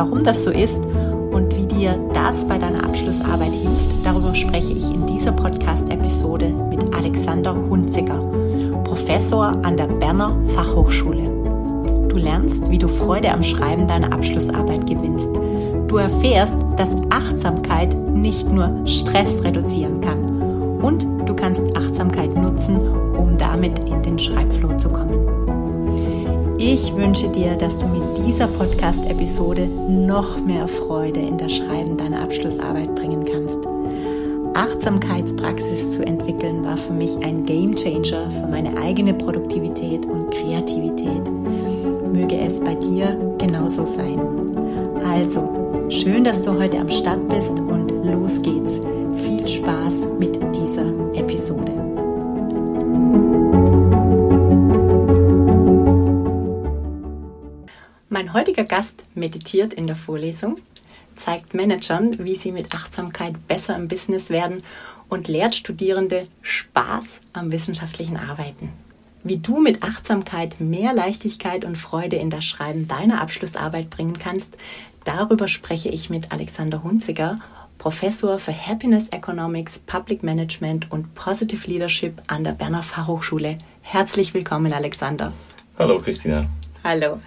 Warum das so ist und wie dir das bei deiner Abschlussarbeit hilft, darüber spreche ich in dieser Podcast-Episode mit Alexander Hunziger, Professor an der Berner Fachhochschule. Du lernst, wie du Freude am Schreiben deiner Abschlussarbeit gewinnst. Du erfährst, dass Achtsamkeit nicht nur Stress reduzieren kann. Und du kannst Achtsamkeit nutzen, um damit in den Schreibflow zu kommen. Ich wünsche dir, dass du mit dieser Podcast-Episode noch mehr Freude in das Schreiben deiner Abschlussarbeit bringen kannst. Achtsamkeitspraxis zu entwickeln war für mich ein Gamechanger für meine eigene Produktivität und Kreativität. Möge es bei dir genauso sein. Also, schön, dass du heute am Start bist und los geht's. Viel Spaß mit dieser Episode. Heutiger Gast meditiert in der Vorlesung, zeigt Managern, wie sie mit Achtsamkeit besser im Business werden und lehrt Studierende Spaß am wissenschaftlichen Arbeiten. Wie du mit Achtsamkeit mehr Leichtigkeit und Freude in das Schreiben deiner Abschlussarbeit bringen kannst, darüber spreche ich mit Alexander Hunziger, Professor für Happiness Economics, Public Management und Positive Leadership an der Berner Fachhochschule. Herzlich willkommen, Alexander. Hallo, Christina. Hallo.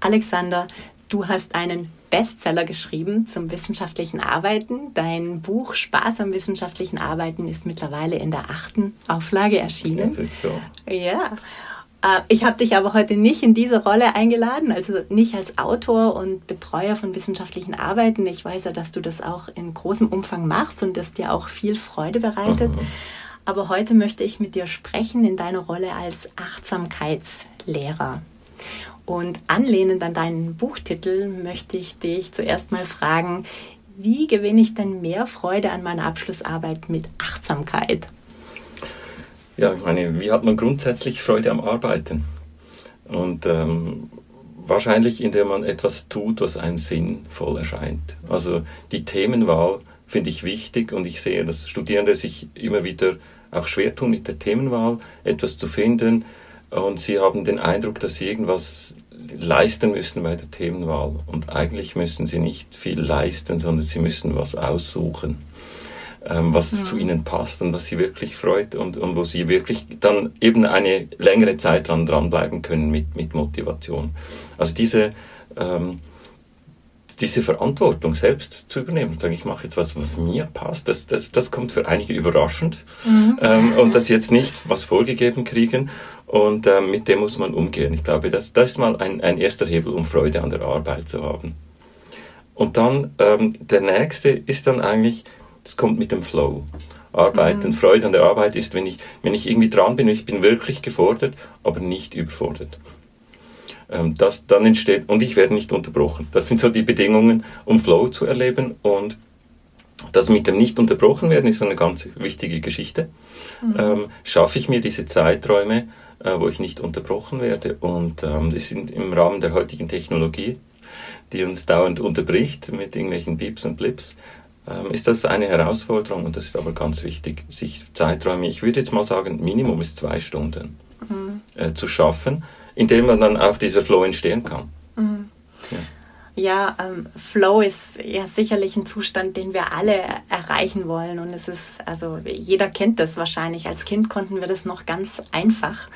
Alexander, du hast einen Bestseller geschrieben zum wissenschaftlichen Arbeiten. Dein Buch Spaß am wissenschaftlichen Arbeiten ist mittlerweile in der achten Auflage erschienen. Das ist so. Ja. Äh, ich habe dich aber heute nicht in diese Rolle eingeladen, also nicht als Autor und Betreuer von wissenschaftlichen Arbeiten. Ich weiß ja, dass du das auch in großem Umfang machst und das dir auch viel Freude bereitet. Mhm. Aber heute möchte ich mit dir sprechen in deiner Rolle als Achtsamkeitslehrer. Und anlehnend an deinen Buchtitel möchte ich dich zuerst mal fragen, wie gewinne ich denn mehr Freude an meiner Abschlussarbeit mit Achtsamkeit? Ja, ich meine, wie hat man grundsätzlich Freude am Arbeiten? Und ähm, wahrscheinlich, indem man etwas tut, was einem sinnvoll erscheint. Also die Themenwahl finde ich wichtig und ich sehe, dass Studierende sich immer wieder auch schwer tun mit der Themenwahl, etwas zu finden, und sie haben den Eindruck, dass sie irgendwas leisten müssen bei der Themenwahl. Und eigentlich müssen sie nicht viel leisten, sondern sie müssen was aussuchen, ähm, was ja. zu ihnen passt und was sie wirklich freut und, und wo sie wirklich dann eben eine längere Zeit dran dranbleiben können mit, mit Motivation. Also diese ähm, diese Verantwortung selbst zu übernehmen und sagen, ich mache jetzt was, was mir passt, das, das, das kommt für einige überraschend mhm. ähm, und sie jetzt nicht was vorgegeben kriegen und ähm, mit dem muss man umgehen. Ich glaube, das, das ist mal ein, ein erster Hebel, um Freude an der Arbeit zu haben. Und dann ähm, der nächste ist dann eigentlich, das kommt mit dem Flow. Arbeiten, mhm. Freude an der Arbeit ist, wenn ich, wenn ich irgendwie dran bin, ich bin wirklich gefordert, aber nicht überfordert das dann entsteht und ich werde nicht unterbrochen. Das sind so die Bedingungen, um Flow zu erleben und das mit dem nicht unterbrochen werden ist so eine ganz wichtige Geschichte. Mhm. Ähm, schaffe ich mir diese Zeiträume, äh, wo ich nicht unterbrochen werde und ähm, das sind im Rahmen der heutigen Technologie, die uns dauernd unterbricht mit irgendwelchen Beeps und Blips, ähm, ist das eine Herausforderung und das ist aber ganz wichtig, sich Zeiträume, ich würde jetzt mal sagen, Minimum ist zwei Stunden mhm. äh, zu schaffen, in dem man dann auch dieser Flow entstehen kann. Mhm. Ja. Ja, ähm, Flow ist ja sicherlich ein Zustand, den wir alle erreichen wollen. Und es ist, also jeder kennt das wahrscheinlich. Als Kind konnten wir das noch ganz einfach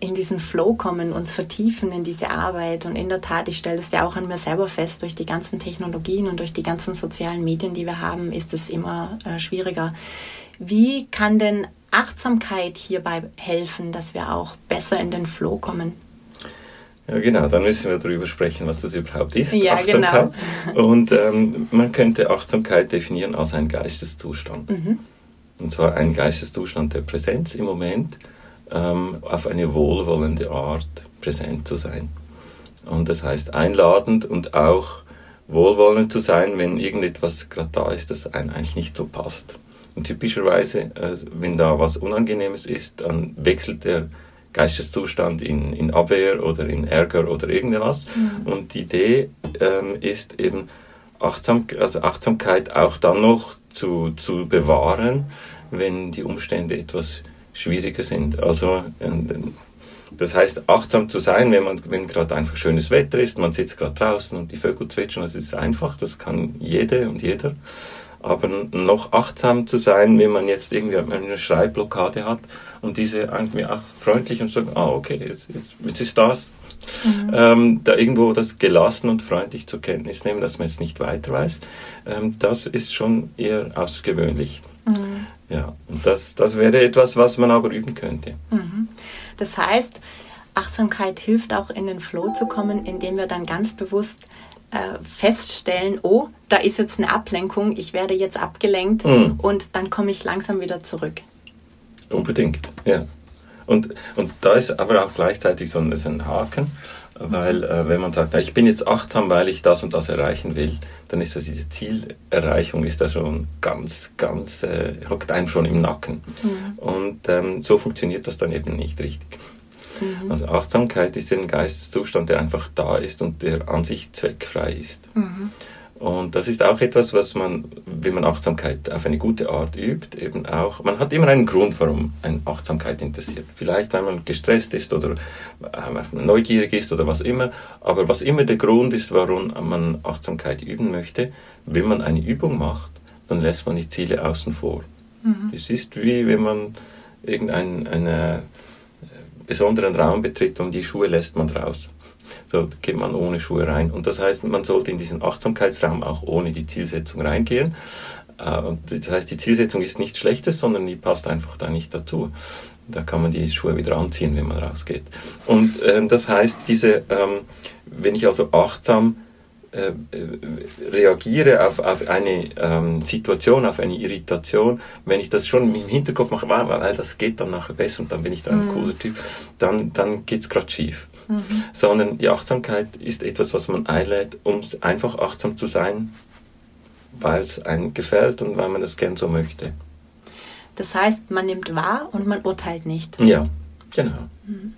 in diesen Flow kommen, uns vertiefen in diese Arbeit. Und in der Tat, ich stelle das ja auch an mir selber fest, durch die ganzen Technologien und durch die ganzen sozialen Medien, die wir haben, ist es immer äh, schwieriger. Wie kann denn Achtsamkeit hierbei helfen, dass wir auch besser in den Flow kommen? Ja, genau, dann müssen wir darüber sprechen, was das überhaupt ist, ja, Achtsamkeit. Genau. Und ähm, man könnte Achtsamkeit definieren als einen Geisteszustand. Mhm. Und zwar einen Geisteszustand der Präsenz im Moment, ähm, auf eine wohlwollende Art präsent zu sein. Und das heißt einladend und auch wohlwollend zu sein, wenn irgendetwas gerade da ist, das einem eigentlich nicht so passt. Und typischerweise, äh, wenn da was Unangenehmes ist, dann wechselt der Geisteszustand in, in Abwehr oder in Ärger oder irgendwas. Mhm. Und die Idee ähm, ist eben, Achtsam, also Achtsamkeit auch dann noch zu, zu bewahren, wenn die Umstände etwas schwieriger sind. Also das heißt, achtsam zu sein, wenn man, wenn gerade einfach schönes Wetter ist, man sitzt gerade draußen und die Vögel zwitschern, das ist einfach, das kann jede und jeder. Aber noch achtsam zu sein, wenn man jetzt irgendwie eine Schreibblockade hat und diese irgendwie auch freundlich und sagen, ah, okay, jetzt, jetzt, jetzt ist das. Mhm. Ähm, da irgendwo das gelassen und freundlich zur Kenntnis nehmen, dass man jetzt nicht weiter weiß, ähm, das ist schon eher außergewöhnlich. Mhm. Ja, und das, das wäre etwas, was man aber üben könnte. Mhm. Das heißt, Achtsamkeit hilft auch in den Flow zu kommen, indem wir dann ganz bewusst äh, feststellen, oh, da ist jetzt eine Ablenkung, ich werde jetzt abgelenkt mhm. und dann komme ich langsam wieder zurück. Unbedingt, ja. Und, und da ist aber auch gleichzeitig so ein, so ein Haken, weil äh, wenn man sagt, ich bin jetzt achtsam, weil ich das und das erreichen will, dann ist das diese Zielerreichung ist da schon ganz, ganz, äh, hockt einem schon im Nacken. Mhm. Und ähm, so funktioniert das dann eben nicht richtig. Mhm. Also Achtsamkeit ist ein Geisteszustand, der einfach da ist und der an sich zweckfrei ist. Mhm. Und das ist auch etwas, was man, wenn man Achtsamkeit auf eine gute Art übt, eben auch, man hat immer einen Grund, warum ein Achtsamkeit interessiert. Vielleicht, weil man gestresst ist oder äh, neugierig ist oder was immer. Aber was immer der Grund ist, warum man Achtsamkeit üben möchte, wenn man eine Übung macht, dann lässt man die Ziele außen vor. Mhm. Es ist wie wenn man irgendeinen äh, besonderen Raum betritt und die Schuhe lässt man raus. So geht man ohne Schuhe rein. Und das heißt, man sollte in diesen Achtsamkeitsraum auch ohne die Zielsetzung reingehen. Äh, das heißt, die Zielsetzung ist nichts Schlechtes, sondern die passt einfach da nicht dazu. Da kann man die Schuhe wieder anziehen, wenn man rausgeht. Und ähm, das heißt, diese, ähm, wenn ich also achtsam äh, reagiere auf, auf eine ähm, Situation, auf eine Irritation, wenn ich das schon im Hinterkopf mache, weil das geht dann nachher besser und dann bin ich da ein mhm. cooler Typ, dann, dann geht es gerade schief. Mhm. Sondern die Achtsamkeit ist etwas, was man einlädt, um einfach achtsam zu sein, weil es einem gefällt und weil man das gern so möchte. Das heißt, man nimmt wahr und man urteilt nicht. Ja, genau. Mhm.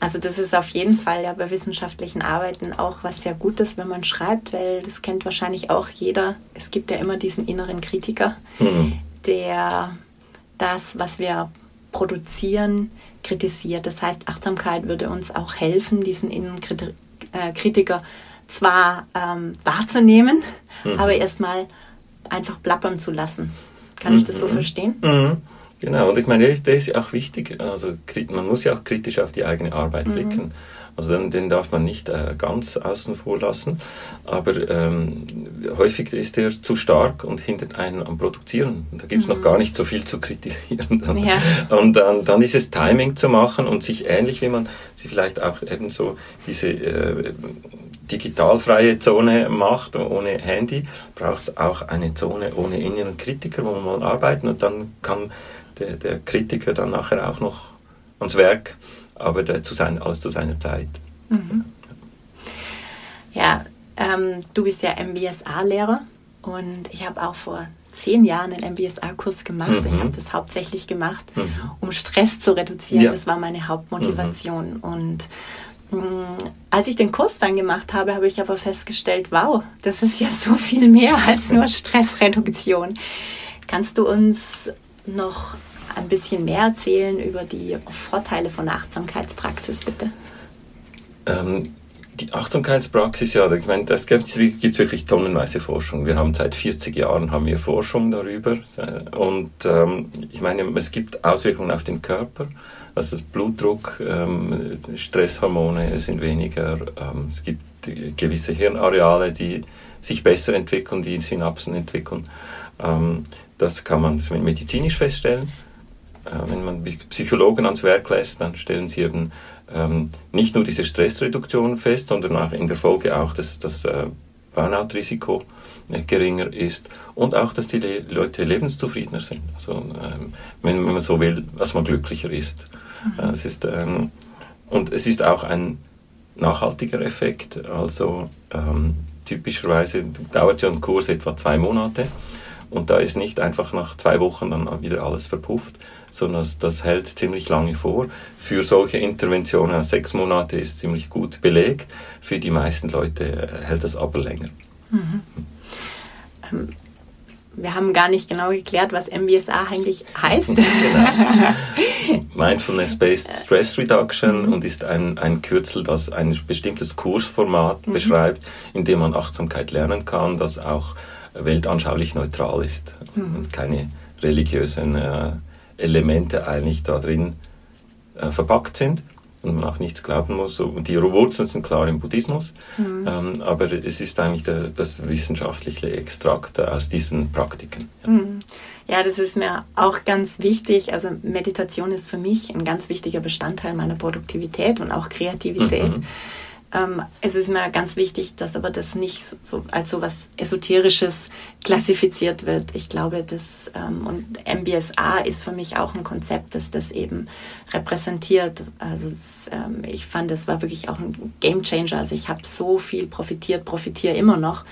Also das ist auf jeden Fall ja bei wissenschaftlichen Arbeiten auch was sehr Gutes, wenn man schreibt, weil das kennt wahrscheinlich auch jeder. Es gibt ja immer diesen inneren Kritiker, mhm. der das, was wir produzieren, kritisiert. Das heißt, Achtsamkeit würde uns auch helfen, diesen inneren äh, Kritiker zwar ähm, wahrzunehmen, mhm. aber erstmal einfach plappern zu lassen. Kann mhm. ich das so mhm. verstehen? Genau, und ich meine, der ist, der ist auch wichtig. Also man muss ja auch kritisch auf die eigene Arbeit mhm. blicken. Also den, den, darf man nicht äh, ganz außen vor lassen. Aber ähm, häufig ist er zu stark und hindert einen am Produzieren. Da gibt es mhm. noch gar nicht so viel zu kritisieren. Ja. Und dann, dann ist es Timing zu machen und sich ähnlich wie man sie vielleicht auch eben so diese äh, digitalfreie Zone macht, ohne Handy, braucht es auch eine Zone ohne inneren Kritiker, wo man mal arbeiten und dann kann der, der Kritiker dann nachher auch noch ans Werk, aber der, zu sein, alles zu seiner Zeit. Mhm. Ja, ähm, du bist ja MBSA-Lehrer und ich habe auch vor zehn Jahren einen MBSA-Kurs gemacht. Mhm. Ich habe das hauptsächlich gemacht, mhm. um Stress zu reduzieren. Ja. Das war meine Hauptmotivation. Mhm. Und mm, als ich den Kurs dann gemacht habe, habe ich aber festgestellt, wow, das ist ja so viel mehr als nur Stressreduktion. Kannst du uns noch ein bisschen mehr erzählen über die Vorteile von Achtsamkeitspraxis, bitte? Ähm, die Achtsamkeitspraxis, ja, ich meine, das gibt es wirklich tonnenweise Forschung. Wir haben seit 40 Jahren haben wir Forschung darüber. Und ähm, ich meine, es gibt Auswirkungen auf den Körper. Also Blutdruck, ähm, Stresshormone sind weniger. Ähm, es gibt gewisse Hirnareale, die sich besser entwickeln, die Synapsen entwickeln. Ähm, das kann man medizinisch feststellen. Äh, wenn man Psychologen ans Werk lässt, dann stellen sie eben ähm, nicht nur diese Stressreduktion fest, sondern auch in der Folge auch, dass das äh, Burnout-Risiko äh, geringer ist und auch, dass die Le Leute lebenszufriedener sind. Also ähm, wenn, wenn, man so will, dass man glücklicher ist. Mhm. Äh, es ist ähm, und es ist auch ein nachhaltiger Effekt. Also ähm, typischerweise dauert ja ein Kurs etwa zwei Monate und da ist nicht einfach nach zwei Wochen dann wieder alles verpufft, sondern das, das hält ziemlich lange vor. Für solche Interventionen sechs Monate ist ziemlich gut belegt. Für die meisten Leute äh, hält das aber länger. Mhm. Ähm, wir haben gar nicht genau geklärt, was MBSA eigentlich heißt. genau. Mindfulness-Based Stress Reduction mhm. und ist ein, ein Kürzel, das ein bestimmtes Kursformat mhm. beschreibt, in dem man Achtsamkeit lernen kann, das auch weltanschaulich neutral ist mhm. und keine religiösen äh, Elemente eigentlich da drin äh, verpackt sind und man auch nichts glauben muss. Und die Wurzeln sind klar im Buddhismus, mhm. ähm, aber es ist eigentlich der, das wissenschaftliche Extrakt aus diesen Praktiken. Ja. Mhm. ja. das ist mir auch ganz wichtig. Also Meditation ist für mich ein ganz wichtiger Bestandteil meiner Produktivität und auch Kreativität. Mhm. Ähm, es ist mir ganz wichtig, dass aber das nicht so als so was Esoterisches klassifiziert wird. Ich glaube, das ähm, und MBSA ist für mich auch ein Konzept, das das eben repräsentiert. Also es, ähm, ich fand, es war wirklich auch ein Gamechanger. Also ich habe so viel profitiert, profitiere immer noch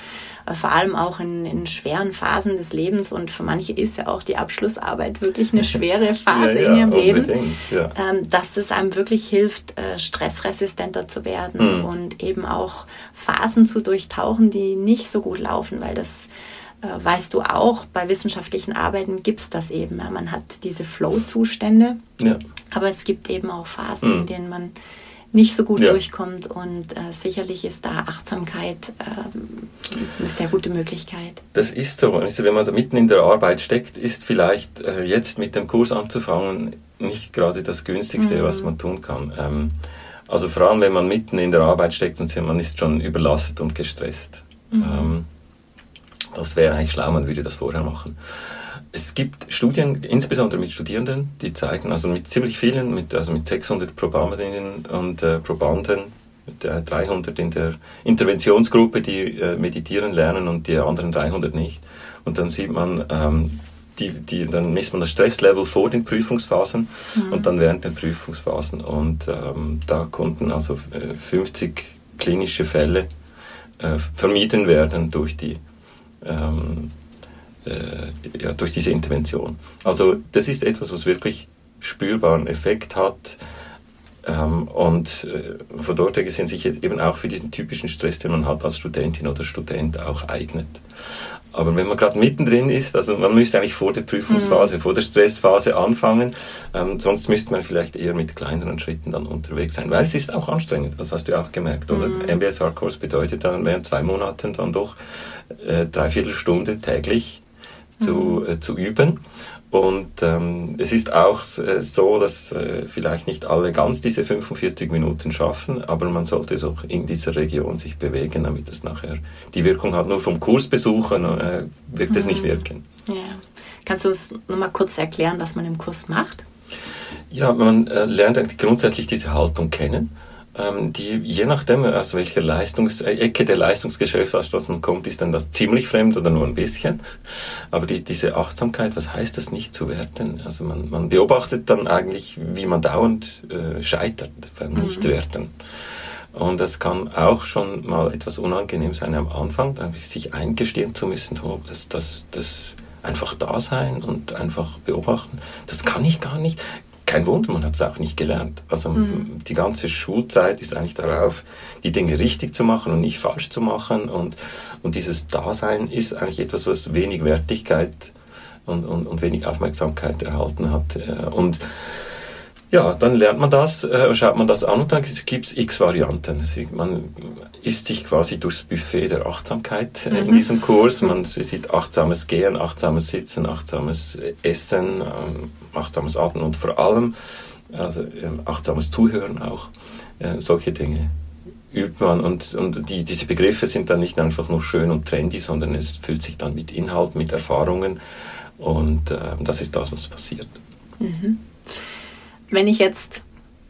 äh, vor allem auch in, in, schweren Phasen des Lebens. Und für manche ist ja auch die Abschlussarbeit wirklich eine schwere Phase ja, ja, in ihrem Leben, ja. ähm, dass es einem wirklich hilft, äh, stressresistenter zu werden mhm. und eben auch Phasen zu durchtauchen, die nicht so gut laufen, weil das äh, weißt du auch, bei wissenschaftlichen Arbeiten gibt es das eben. Man hat diese Flow-Zustände, aber es gibt eben auch Phasen, mhm. in denen man nicht so gut ja. durchkommt. Und äh, sicherlich ist da Achtsamkeit äh, eine sehr gute Möglichkeit. Das ist so. Also wenn man da mitten in der Arbeit steckt, ist vielleicht äh, jetzt mit dem Kurs anzufangen nicht gerade das günstigste, mhm. was man tun kann. Ähm, also vor allem, wenn man mitten in der Arbeit steckt und man ist schon überlastet und gestresst. Mhm. Ähm, das wäre eigentlich schlau, man würde das vorher machen. Es gibt Studien, insbesondere mit Studierenden, die zeigen, also mit ziemlich vielen, mit, also mit 600 Probandinnen und äh, Probanden, mit, äh, 300 in der Interventionsgruppe, die äh, meditieren lernen und die anderen 300 nicht. Und dann sieht man, ähm, die, die, dann misst man das Stresslevel vor den Prüfungsphasen mhm. und dann während den Prüfungsphasen. Und ähm, da konnten also 50 äh, klinische Fälle äh, vermieden werden durch die ähm, äh, ja, durch diese Intervention. Also das ist etwas, was wirklich spürbaren Effekt hat ähm, und äh, von dort her gesehen sich eben auch für diesen typischen Stress, den man hat als Studentin oder Student auch eignet. Aber wenn man gerade mittendrin ist, also man müsste eigentlich vor der Prüfungsphase, mhm. vor der Stressphase anfangen, ähm, sonst müsste man vielleicht eher mit kleineren Schritten dann unterwegs sein, weil es ist auch anstrengend, das hast du auch gemerkt, oder? Mhm. MBSR-Kurs bedeutet dann während zwei Monaten dann doch äh, dreiviertel Stunde täglich zu, mhm. äh, zu üben. Und ähm, es ist auch äh, so, dass äh, vielleicht nicht alle ganz diese 45 Minuten schaffen, aber man sollte so in dieser Region sich bewegen, damit es nachher die Wirkung hat. Nur vom Kursbesuchen äh, wird es nicht mhm. wirken. Ja. Kannst du uns nochmal kurz erklären, was man im Kurs macht? Ja, man äh, lernt grundsätzlich diese Haltung kennen die je nachdem, aus welcher Leistungs äh, Ecke der Leistungsgesellschaft kommt, ist dann das ziemlich fremd oder nur ein bisschen. Aber die, diese Achtsamkeit, was heißt das nicht zu werten? Also man, man beobachtet dann eigentlich, wie man dauernd äh, scheitert beim mhm. Nichtwerten. Und das kann auch schon mal etwas unangenehm sein am Anfang, sich eingestehen zu müssen, oh, das, das, das einfach da sein und einfach beobachten. Das kann ich gar nicht kein Wunder, man hat es auch nicht gelernt. Also mhm. die ganze Schulzeit ist eigentlich darauf, die Dinge richtig zu machen und nicht falsch zu machen. Und, und dieses Dasein ist eigentlich etwas, was wenig Wertigkeit und, und, und wenig Aufmerksamkeit erhalten hat. Und ja, dann lernt man das, äh, schaut man das an und dann gibt es x Varianten. Man isst sich quasi durchs Buffet der Achtsamkeit äh, mhm. in diesem Kurs. Man sieht achtsames Gehen, achtsames Sitzen, achtsames Essen, ähm, achtsames Atmen und vor allem also, ähm, achtsames Zuhören auch. Äh, solche Dinge übt man und, und die, diese Begriffe sind dann nicht einfach nur schön und trendy, sondern es füllt sich dann mit Inhalt, mit Erfahrungen und äh, das ist das, was passiert. Mhm wenn ich jetzt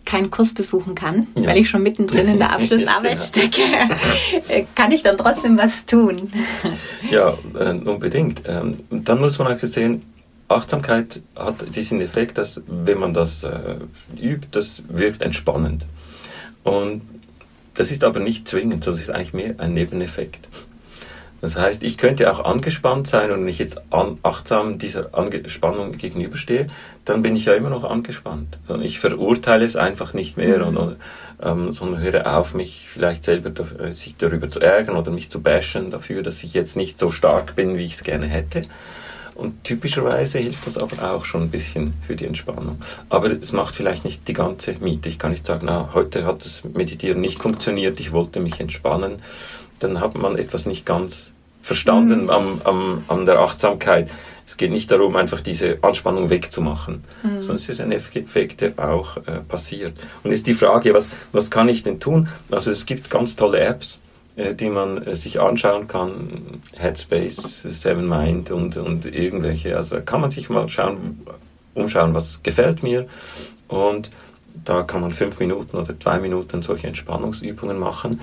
keinen Kurs besuchen kann, ja. weil ich schon mittendrin in der Abschlussarbeit stecke, kann ich dann trotzdem was tun? ja, äh, unbedingt. Ähm, dann muss man auch sehen, Achtsamkeit hat diesen Effekt, dass wenn man das äh, übt, das wirkt entspannend. Und das ist aber nicht zwingend, das ist eigentlich mehr ein Nebeneffekt. Das heißt, ich könnte auch angespannt sein und wenn ich jetzt an, achtsam dieser Anspannung gegenüberstehe, dann bin ich ja immer noch angespannt. Ich verurteile es einfach nicht mehr, mhm. und, ähm, sondern höre auf, mich vielleicht selber äh, sich darüber zu ärgern oder mich zu bashen dafür, dass ich jetzt nicht so stark bin, wie ich es gerne hätte. Und typischerweise hilft das aber auch schon ein bisschen für die Entspannung. Aber es macht vielleicht nicht die ganze Miete. Ich kann nicht sagen, na, heute hat das Meditieren nicht funktioniert, ich wollte mich entspannen dann hat man etwas nicht ganz verstanden mhm. am, am, an der Achtsamkeit. Es geht nicht darum, einfach diese Anspannung wegzumachen, mhm. sondern es ist ein Effekt, der auch äh, passiert. Und jetzt die Frage, was, was kann ich denn tun? Also es gibt ganz tolle Apps, äh, die man äh, sich anschauen kann, Headspace, Seven Mind und, und irgendwelche. Also kann man sich mal schauen, umschauen, was gefällt mir. Und da kann man fünf Minuten oder zwei Minuten solche Entspannungsübungen machen.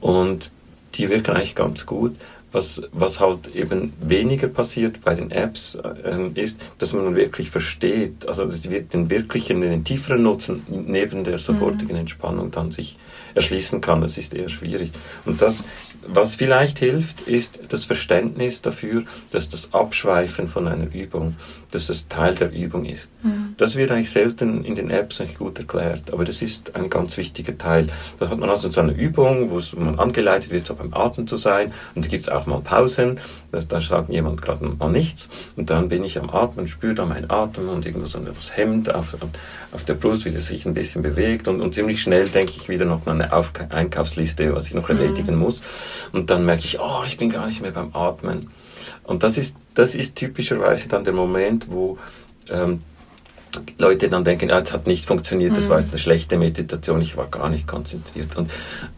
Und die wirken eigentlich ganz gut. Was, was halt eben weniger passiert bei den Apps, äh, ist, dass man wirklich versteht, also dass wir den wirklichen, den tieferen Nutzen neben der sofortigen mhm. Entspannung dann sich erschließen kann. Das ist eher schwierig. Und das, was vielleicht hilft, ist das Verständnis dafür, dass das Abschweifen von einer Übung, dass das Teil der Übung ist. Mhm. Das wird eigentlich selten in den Apps nicht gut erklärt, aber das ist ein ganz wichtiger Teil. Da hat man also so eine Übung, wo man angeleitet wird, so beim Atmen zu sein, und da gibt es auch mal Pausen, das, da sagt jemand gerade mal nichts, und dann bin ich am Atmen, spüre da meinen Atem und irgendwo so das Hemd auf, auf der Brust, wie es sich ein bisschen bewegt, und, und ziemlich schnell denke ich wieder noch an eine auf Einkaufsliste, was ich noch erledigen mhm. muss. Und dann merke ich, oh, ich bin gar nicht mehr beim Atmen. Und das ist, das ist typischerweise dann der Moment, wo ähm, Leute dann denken, ja, es hat nicht funktioniert, das war jetzt eine schlechte Meditation, ich war gar nicht konzentriert. Und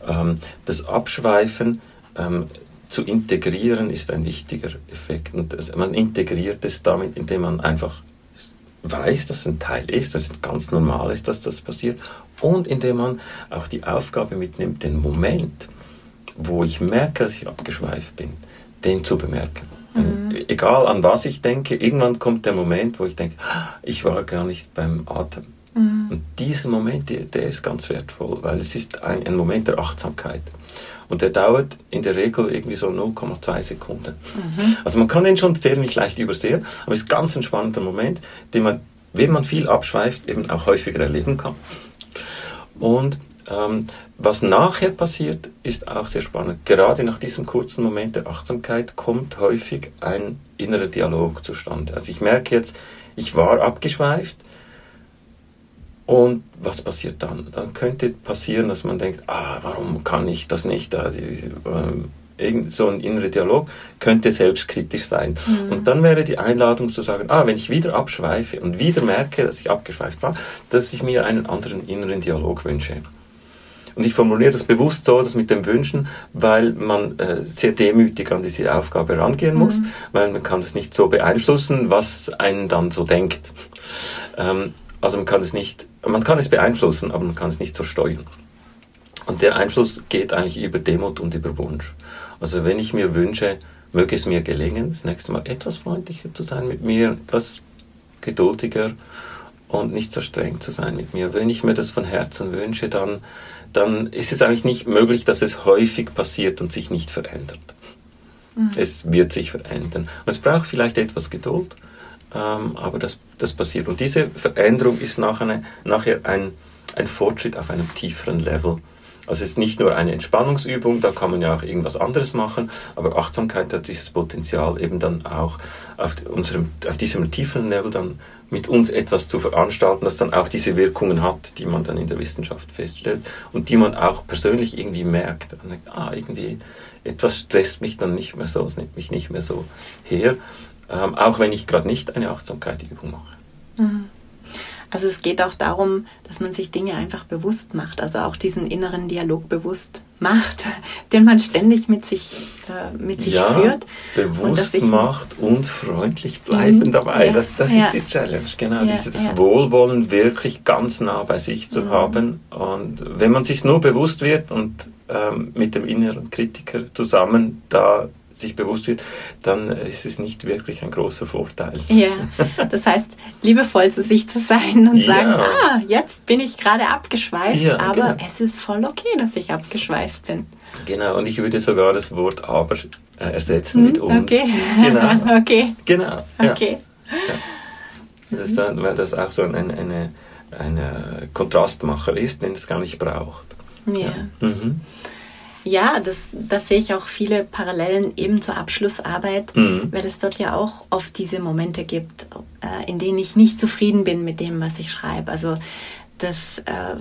ähm, das Abschweifen ähm, zu integrieren ist ein wichtiger Effekt. Und das, man integriert es damit, indem man einfach weiß, dass es ein Teil ist, dass es ganz normal ist, dass das passiert und indem man auch die Aufgabe mitnimmt, den Moment, wo ich merke, dass ich abgeschweift bin, den zu bemerken. Mhm. Egal an was ich denke, irgendwann kommt der Moment, wo ich denke, ich war gar nicht beim Atem. Mhm. Und dieser Moment, der, der, ist ganz wertvoll, weil es ist ein, ein, Moment der Achtsamkeit. Und der dauert in der Regel irgendwie so 0,2 Sekunden. Mhm. Also man kann den schon ziemlich leicht übersehen, aber es ist ganz ein spannender Moment, den man, wenn man viel abschweift, eben auch häufiger erleben kann. Und ähm, was nachher passiert, ist auch sehr spannend. Gerade nach diesem kurzen Moment der Achtsamkeit kommt häufig ein innerer Dialog zustande. Also ich merke jetzt, ich war abgeschweift und was passiert dann? Dann könnte passieren, dass man denkt, ah, warum kann ich das nicht? Also, irgend so ein innerer Dialog könnte selbstkritisch sein. Mhm. Und dann wäre die Einladung zu sagen, ah, wenn ich wieder abschweife und wieder merke, dass ich abgeschweift war, dass ich mir einen anderen inneren Dialog wünsche. Und ich formuliere das bewusst so, das mit dem Wünschen, weil man äh, sehr demütig an diese Aufgabe rangehen muss, mhm. weil man kann das nicht so beeinflussen, was einen dann so denkt. Ähm, also man kann es nicht, man kann es beeinflussen, aber man kann es nicht so steuern. Und der Einfluss geht eigentlich über Demut und über Wunsch. Also wenn ich mir wünsche, möge es mir gelingen, das nächste Mal etwas freundlicher zu sein mit mir, etwas geduldiger und nicht so streng zu sein mit mir. Wenn ich mir das von Herzen wünsche, dann, dann ist es eigentlich nicht möglich, dass es häufig passiert und sich nicht verändert. Mhm. Es wird sich verändern. Und es braucht vielleicht etwas Geduld, ähm, aber das, das passiert. Und diese Veränderung ist nachher, nachher ein, ein Fortschritt auf einem tieferen Level. Also es ist nicht nur eine Entspannungsübung, da kann man ja auch irgendwas anderes machen, aber Achtsamkeit hat dieses Potenzial eben dann auch auf, unserem, auf diesem tieferen Level dann mit uns etwas zu veranstalten, das dann auch diese Wirkungen hat, die man dann in der Wissenschaft feststellt und die man auch persönlich irgendwie merkt. Man denkt, ah, irgendwie etwas stresst mich dann nicht mehr so, es nimmt mich nicht mehr so her, ähm, auch wenn ich gerade nicht eine Achtsamkeitübung mache. Mhm. Also es geht auch darum, dass man sich Dinge einfach bewusst macht, also auch diesen inneren Dialog bewusst macht, den man ständig mit sich, äh, mit sich ja, führt. Bewusst und macht und freundlich bleiben mhm. dabei. Ja, das, das ja. ist die Challenge, genau. Das, das Wohlwollen wirklich ganz nah bei sich zu mhm. haben. Und wenn man sich nur bewusst wird und ähm, mit dem inneren Kritiker zusammen, da sich bewusst wird, dann ist es nicht wirklich ein großer Vorteil. Ja, das heißt, liebevoll zu sich zu sein und ja. sagen, ah, jetzt bin ich gerade abgeschweift, ja, aber genau. es ist voll okay, dass ich abgeschweift bin. Genau, und ich würde sogar das Wort aber äh, ersetzen hm, mit uns. Okay. Genau. okay. Genau. Ja. Okay. Das, weil das auch so eine, eine, eine Kontrastmacher ist, den es gar nicht braucht. Ja. Mhm. Ja, das, das sehe ich auch viele Parallelen eben zur Abschlussarbeit, mhm. weil es dort ja auch oft diese Momente gibt, äh, in denen ich nicht zufrieden bin mit dem, was ich schreibe. Also das äh,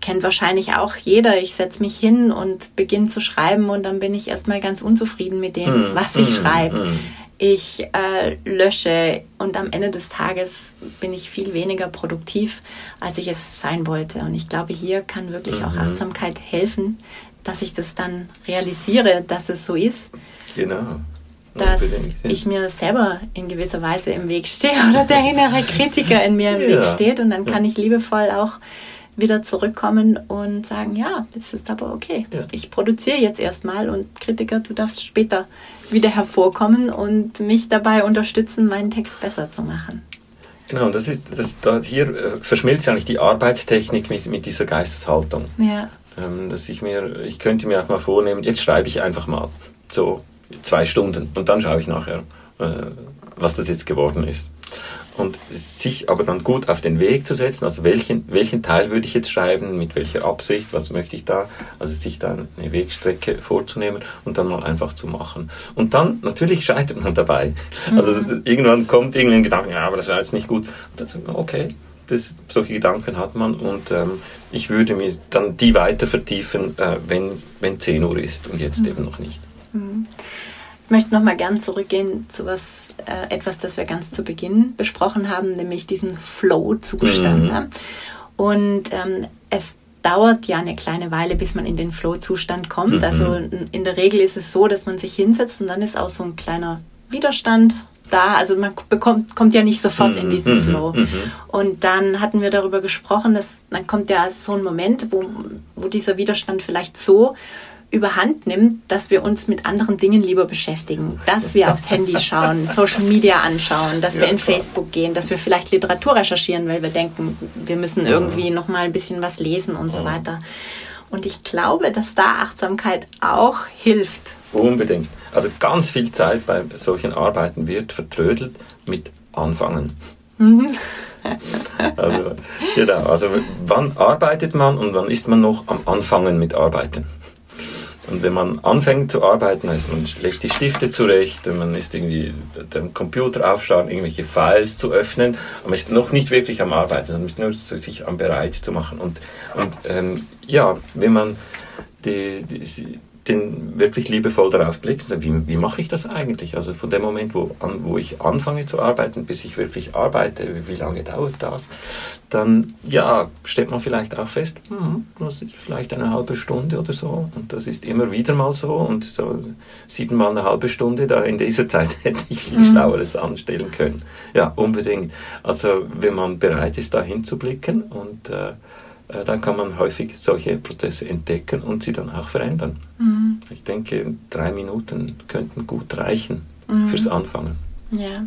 kennt wahrscheinlich auch jeder. Ich setze mich hin und beginne zu schreiben und dann bin ich erstmal ganz unzufrieden mit dem, mm, was ich mm, schreibe. Mm. Ich äh, lösche und am Ende des Tages bin ich viel weniger produktiv, als ich es sein wollte. Und ich glaube, hier kann wirklich auch mhm. Achtsamkeit helfen, dass ich das dann realisiere, dass es so ist. Genau. Dass ich mir selber in gewisser Weise im Weg stehe oder der innere Kritiker in mir im ja. Weg steht. Und dann kann ich liebevoll auch wieder zurückkommen und sagen, ja, das ist aber okay. Ja. Ich produziere jetzt erstmal und Kritiker, du darfst später wieder hervorkommen und mich dabei unterstützen, meinen Text besser zu machen. Genau, das ist, das, da, hier äh, verschmilzt eigentlich die Arbeitstechnik mit, mit dieser Geisteshaltung. Ja. Ähm, dass ich mir, ich könnte mir auch mal vornehmen, jetzt schreibe ich einfach mal so zwei Stunden und dann schaue ich nachher, äh, was das jetzt geworden ist. Und sich aber dann gut auf den Weg zu setzen, also welchen, welchen Teil würde ich jetzt schreiben, mit welcher Absicht, was möchte ich da, also sich da eine Wegstrecke vorzunehmen und dann mal einfach zu machen. Und dann, natürlich scheitert man dabei. Also mhm. irgendwann kommt irgendwie ein Gedanke, ja, aber das wäre jetzt nicht gut. Und dann sagt man, okay, das, solche Gedanken hat man und ähm, ich würde mir dann die weiter vertiefen, äh, wenn, wenn 10 Uhr ist und jetzt mhm. eben noch nicht. Mhm. Ich möchte noch mal gern zurückgehen zu was, äh, etwas, das wir ganz zu Beginn besprochen haben, nämlich diesen Flow-Zustand. Mhm. Und ähm, es dauert ja eine kleine Weile, bis man in den Flow-Zustand kommt. Mhm. Also in der Regel ist es so, dass man sich hinsetzt und dann ist auch so ein kleiner Widerstand da. Also man bekommt, kommt ja nicht sofort in mhm, diesen mhm, Flow. Mhm. Und dann hatten wir darüber gesprochen, dass dann kommt ja so ein Moment, wo, wo dieser Widerstand vielleicht so überhand nimmt, dass wir uns mit anderen Dingen lieber beschäftigen, dass wir aufs Handy schauen, Social Media anschauen, dass ja, wir in klar. Facebook gehen, dass wir vielleicht Literatur recherchieren, weil wir denken, wir müssen irgendwie noch mal ein bisschen was lesen und so weiter. Und ich glaube, dass da Achtsamkeit auch hilft. Unbedingt. Also ganz viel Zeit bei solchen Arbeiten wird vertrödelt mit Anfangen. Mhm. also, genau, also wann arbeitet man und wann ist man noch am Anfangen mit Arbeiten? Und wenn man anfängt zu arbeiten, also man legt die Stifte zurecht, man ist irgendwie den Computer aufschauen, irgendwelche Files zu öffnen, man ist noch nicht wirklich am Arbeiten, sondern ist nur sich am bereit zu machen. Und, und ähm, ja, wenn man die, die, den wirklich liebevoll darauf blickt, wie, wie mache ich das eigentlich? Also von dem Moment, wo, an, wo ich anfange zu arbeiten, bis ich wirklich arbeite, wie, lange dauert das? Dann, ja, stellt man vielleicht auch fest, hm, das ist vielleicht eine halbe Stunde oder so und das ist immer wieder mal so und so siebenmal eine halbe Stunde, da in dieser Zeit hätte ich viel mhm. Schlaueres anstellen können. Ja, unbedingt. Also wenn man bereit ist, da hinzublicken und äh, dann kann man häufig solche Prozesse entdecken und sie dann auch verändern. Mhm. Ich denke, drei Minuten könnten gut reichen mhm. fürs Anfangen. Ja.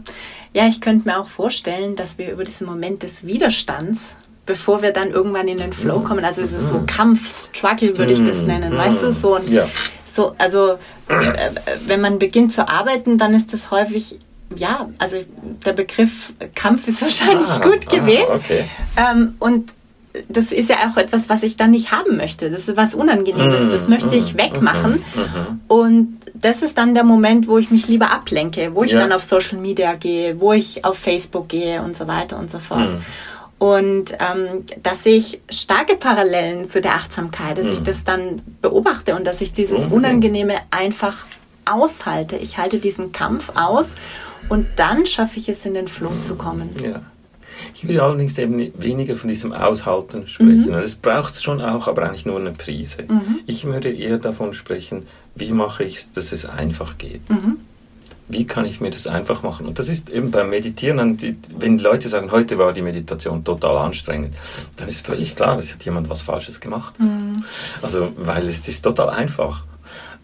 ja, ich könnte mir auch vorstellen, dass wir über diesen Moment des Widerstands, bevor wir dann irgendwann in den Flow mhm. kommen, also es ist so mhm. Kampf, Struggle würde ich das mhm. nennen, weißt du, so ein, ja. so, also äh, wenn man beginnt zu arbeiten, dann ist das häufig ja, also der Begriff Kampf ist wahrscheinlich ah, gut gewählt. Ah, okay. ähm, und das ist ja auch etwas, was ich dann nicht haben möchte. Das ist was Unangenehmes. Das möchte ich wegmachen. Und das ist dann der Moment, wo ich mich lieber ablenke, wo ich ja. dann auf Social Media gehe, wo ich auf Facebook gehe und so weiter und so fort. Und ähm, da sehe ich starke Parallelen zu der Achtsamkeit, dass ich das dann beobachte und dass ich dieses Unangenehme einfach aushalte. Ich halte diesen Kampf aus und dann schaffe ich es, in den Flow zu kommen. Ja. Ich will allerdings eben weniger von diesem Aushalten sprechen. Mhm. Das braucht es schon auch, aber eigentlich nur eine Prise. Mhm. Ich würde eher davon sprechen, wie mache ich es, dass es einfach geht. Mhm. Wie kann ich mir das einfach machen? Und das ist eben beim Meditieren, wenn Leute sagen, heute war die Meditation total anstrengend, dann ist völlig klar, es hat jemand was Falsches gemacht. Mhm. Also, weil es ist total einfach.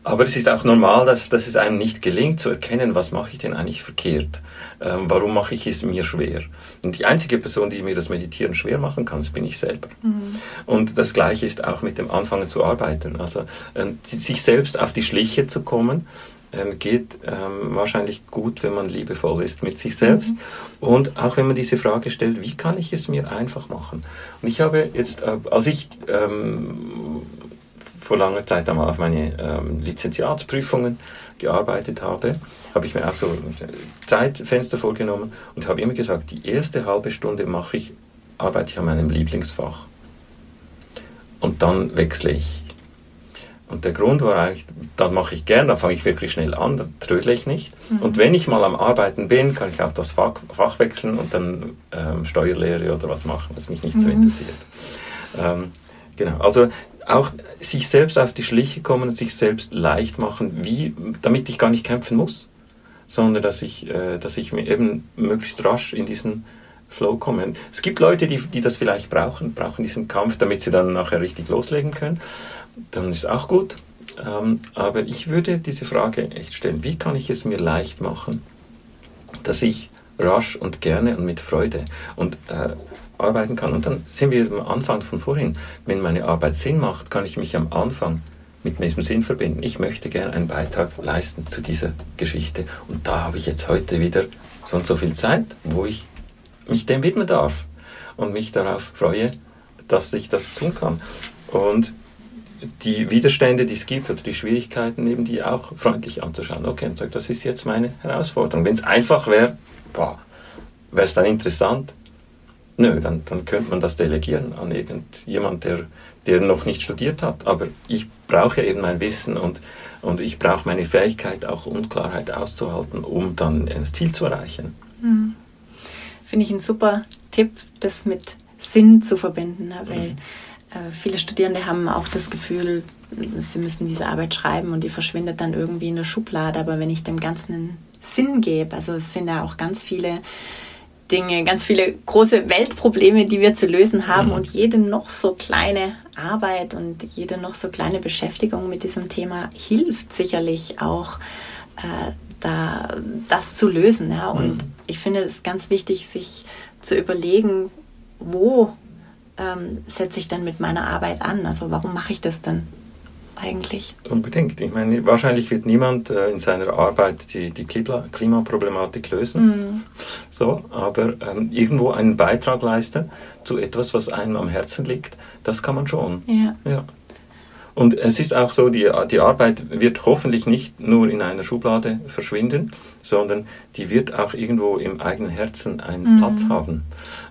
Aber es ist auch normal, dass, dass es einem nicht gelingt zu erkennen, was mache ich denn eigentlich verkehrt? Ähm, warum mache ich es mir schwer? Und die einzige Person, die mir das Meditieren schwer machen kann, das bin ich selber. Mhm. Und das Gleiche ist auch mit dem Anfangen zu arbeiten. Also äh, sich selbst auf die Schliche zu kommen, ähm, geht ähm, wahrscheinlich gut, wenn man liebevoll ist mit sich selbst. Mhm. Und auch wenn man diese Frage stellt, wie kann ich es mir einfach machen? Und ich habe jetzt, äh, als ich ähm, vor langer Zeit einmal auf meine ähm, Lizenziatsprüfungen gearbeitet habe, habe ich mir auch so Zeitfenster vorgenommen und habe immer gesagt, die erste halbe Stunde mache ich, arbeite ich an meinem Lieblingsfach. Und dann wechsle ich. Und der Grund war eigentlich, dann mache ich gern, dann fange ich wirklich schnell an, dann trödle ich nicht. Mhm. Und wenn ich mal am Arbeiten bin, kann ich auch das Fach, Fach wechseln und dann ähm, Steuerlehre oder was machen, was mich nicht mhm. so interessiert. Ähm, genau, also auch sich selbst auf die Schliche kommen und sich selbst leicht machen, wie, damit ich gar nicht kämpfen muss, sondern dass ich, äh, dass ich mir eben möglichst rasch in diesen Flow komme. Es gibt Leute, die, die das vielleicht brauchen, brauchen diesen Kampf, damit sie dann nachher richtig loslegen können. Dann ist auch gut. Ähm, aber ich würde diese Frage echt stellen, wie kann ich es mir leicht machen, dass ich rasch und gerne und mit Freude und äh, arbeiten kann. Und dann sind wir am Anfang von vorhin. Wenn meine Arbeit Sinn macht, kann ich mich am Anfang mit diesem Sinn verbinden. Ich möchte gerne einen Beitrag leisten zu dieser Geschichte. Und da habe ich jetzt heute wieder so und so viel Zeit, wo ich mich dem widmen darf und mich darauf freue, dass ich das tun kann. Und die Widerstände, die es gibt oder die Schwierigkeiten, eben die auch freundlich anzuschauen. Okay, und sagt, das ist jetzt meine Herausforderung. Wenn es einfach wäre, wäre es dann interessant. Nö, dann, dann könnte man das delegieren an irgendjemand, der, der noch nicht studiert hat. Aber ich brauche eben mein Wissen und, und ich brauche meine Fähigkeit, auch Unklarheit auszuhalten, um dann das Ziel zu erreichen. Mhm. Finde ich einen super Tipp, das mit Sinn zu verbinden, ne? weil mhm. äh, viele Studierende haben auch das Gefühl, sie müssen diese Arbeit schreiben und die verschwindet dann irgendwie in der Schublade. Aber wenn ich dem Ganzen einen Sinn gebe, also es sind ja auch ganz viele Dinge, ganz viele große Weltprobleme, die wir zu lösen haben mhm. und jede noch so kleine Arbeit und jede noch so kleine Beschäftigung mit diesem Thema hilft sicherlich auch, äh, da das zu lösen. Ja? Und mhm. ich finde es ganz wichtig, sich zu überlegen, wo ähm, setze ich denn mit meiner Arbeit an? Also warum mache ich das denn? Eigentlich. Unbedingt. Ich meine, wahrscheinlich wird niemand äh, in seiner Arbeit die, die Klimaproblematik lösen. Mm. So, aber ähm, irgendwo einen Beitrag leisten zu etwas, was einem am Herzen liegt, das kann man schon. Ja. ja. Und es ist auch so, die, die Arbeit wird hoffentlich nicht nur in einer Schublade verschwinden, sondern die wird auch irgendwo im eigenen Herzen einen mm. Platz haben,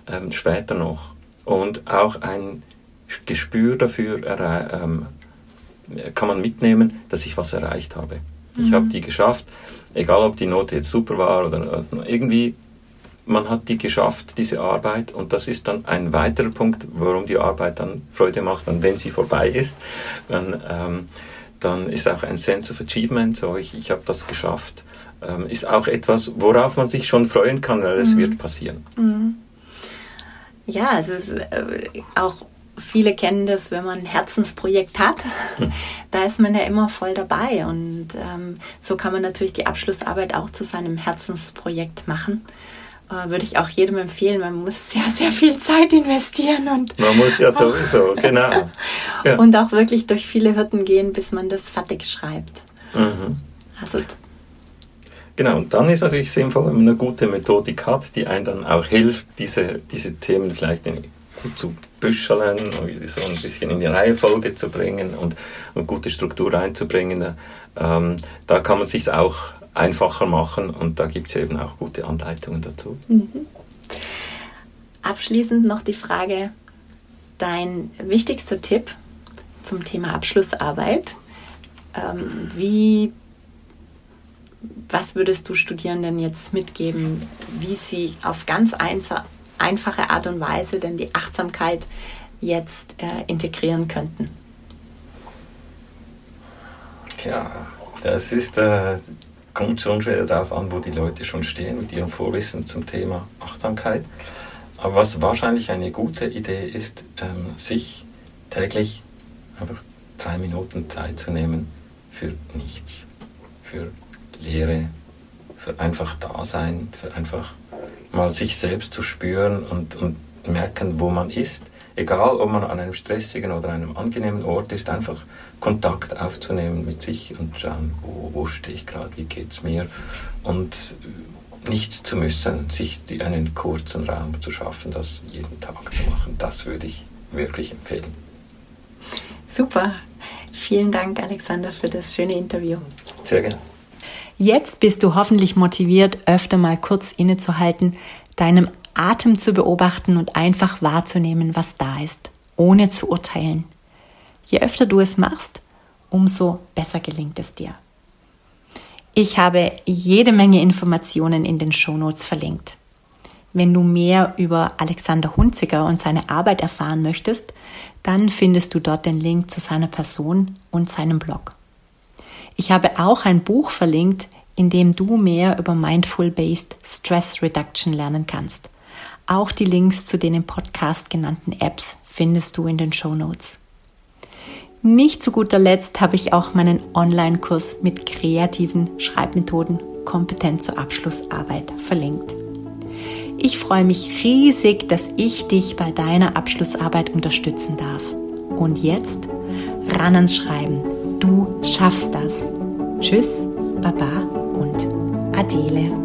ähm, später noch. Und auch ein Gespür dafür ähm, kann man mitnehmen, dass ich was erreicht habe. Ich mhm. habe die geschafft, egal ob die Note jetzt super war oder irgendwie, man hat die geschafft, diese Arbeit, und das ist dann ein weiterer Punkt, warum die Arbeit dann Freude macht. Und wenn sie vorbei ist, dann, ähm, dann ist auch ein Sense of Achievement, so ich, ich habe das geschafft, ähm, ist auch etwas, worauf man sich schon freuen kann, weil es mhm. wird passieren. Mhm. Ja, es ist äh, auch viele kennen das, wenn man ein Herzensprojekt hat, hm. da ist man ja immer voll dabei. Und ähm, so kann man natürlich die Abschlussarbeit auch zu seinem Herzensprojekt machen. Äh, würde ich auch jedem empfehlen. Man muss sehr, sehr viel Zeit investieren und man muss ja sowieso, genau. Ja. Und auch wirklich durch viele Hürden gehen, bis man das fertig schreibt. Mhm. Also Genau, und dann ist natürlich sinnvoll, wenn man eine gute Methodik hat, die einem dann auch hilft, diese, diese Themen vielleicht in gut zu büscheln, so ein bisschen in die Reihenfolge zu bringen und, und gute Struktur reinzubringen. Ähm, da kann man sich auch einfacher machen und da gibt es eben auch gute Anleitungen dazu. Mhm. Abschließend noch die Frage, dein wichtigster Tipp zum Thema Abschlussarbeit. Ähm, wie, was würdest du Studierenden jetzt mitgeben, wie sie auf ganz einfache Art und Weise denn die Achtsamkeit jetzt äh, integrieren könnten? Ja, das ist, äh, kommt schon wieder darauf an, wo die Leute schon stehen mit ihrem Vorwissen zum Thema Achtsamkeit. Aber was wahrscheinlich eine gute Idee ist, ähm, sich täglich einfach drei Minuten Zeit zu nehmen für nichts. Für Lehre, für einfach Dasein, für einfach mal sich selbst zu spüren und, und merken, wo man ist. Egal, ob man an einem stressigen oder einem angenehmen Ort ist, einfach Kontakt aufzunehmen mit sich und schauen, wo, wo stehe ich gerade, wie geht es mir. Und nichts zu müssen, sich die, einen kurzen Raum zu schaffen, das jeden Tag zu machen, das würde ich wirklich empfehlen. Super. Vielen Dank, Alexander, für das schöne Interview. Sehr gerne. Jetzt bist du hoffentlich motiviert, öfter mal kurz innezuhalten, deinem Atem zu beobachten und einfach wahrzunehmen, was da ist, ohne zu urteilen. Je öfter du es machst, umso besser gelingt es dir. Ich habe jede Menge Informationen in den Shownotes verlinkt. Wenn du mehr über Alexander Hunziger und seine Arbeit erfahren möchtest, dann findest du dort den Link zu seiner Person und seinem Blog. Ich habe auch ein Buch verlinkt, in dem du mehr über Mindful-Based Stress Reduction lernen kannst. Auch die Links zu den im Podcast genannten Apps findest du in den Show Notes. Nicht zu guter Letzt habe ich auch meinen Online-Kurs mit kreativen Schreibmethoden kompetent zur Abschlussarbeit verlinkt. Ich freue mich riesig, dass ich dich bei deiner Abschlussarbeit unterstützen darf. Und jetzt ran ans Schreiben. Du schaffst das. Tschüss, Baba und Adele.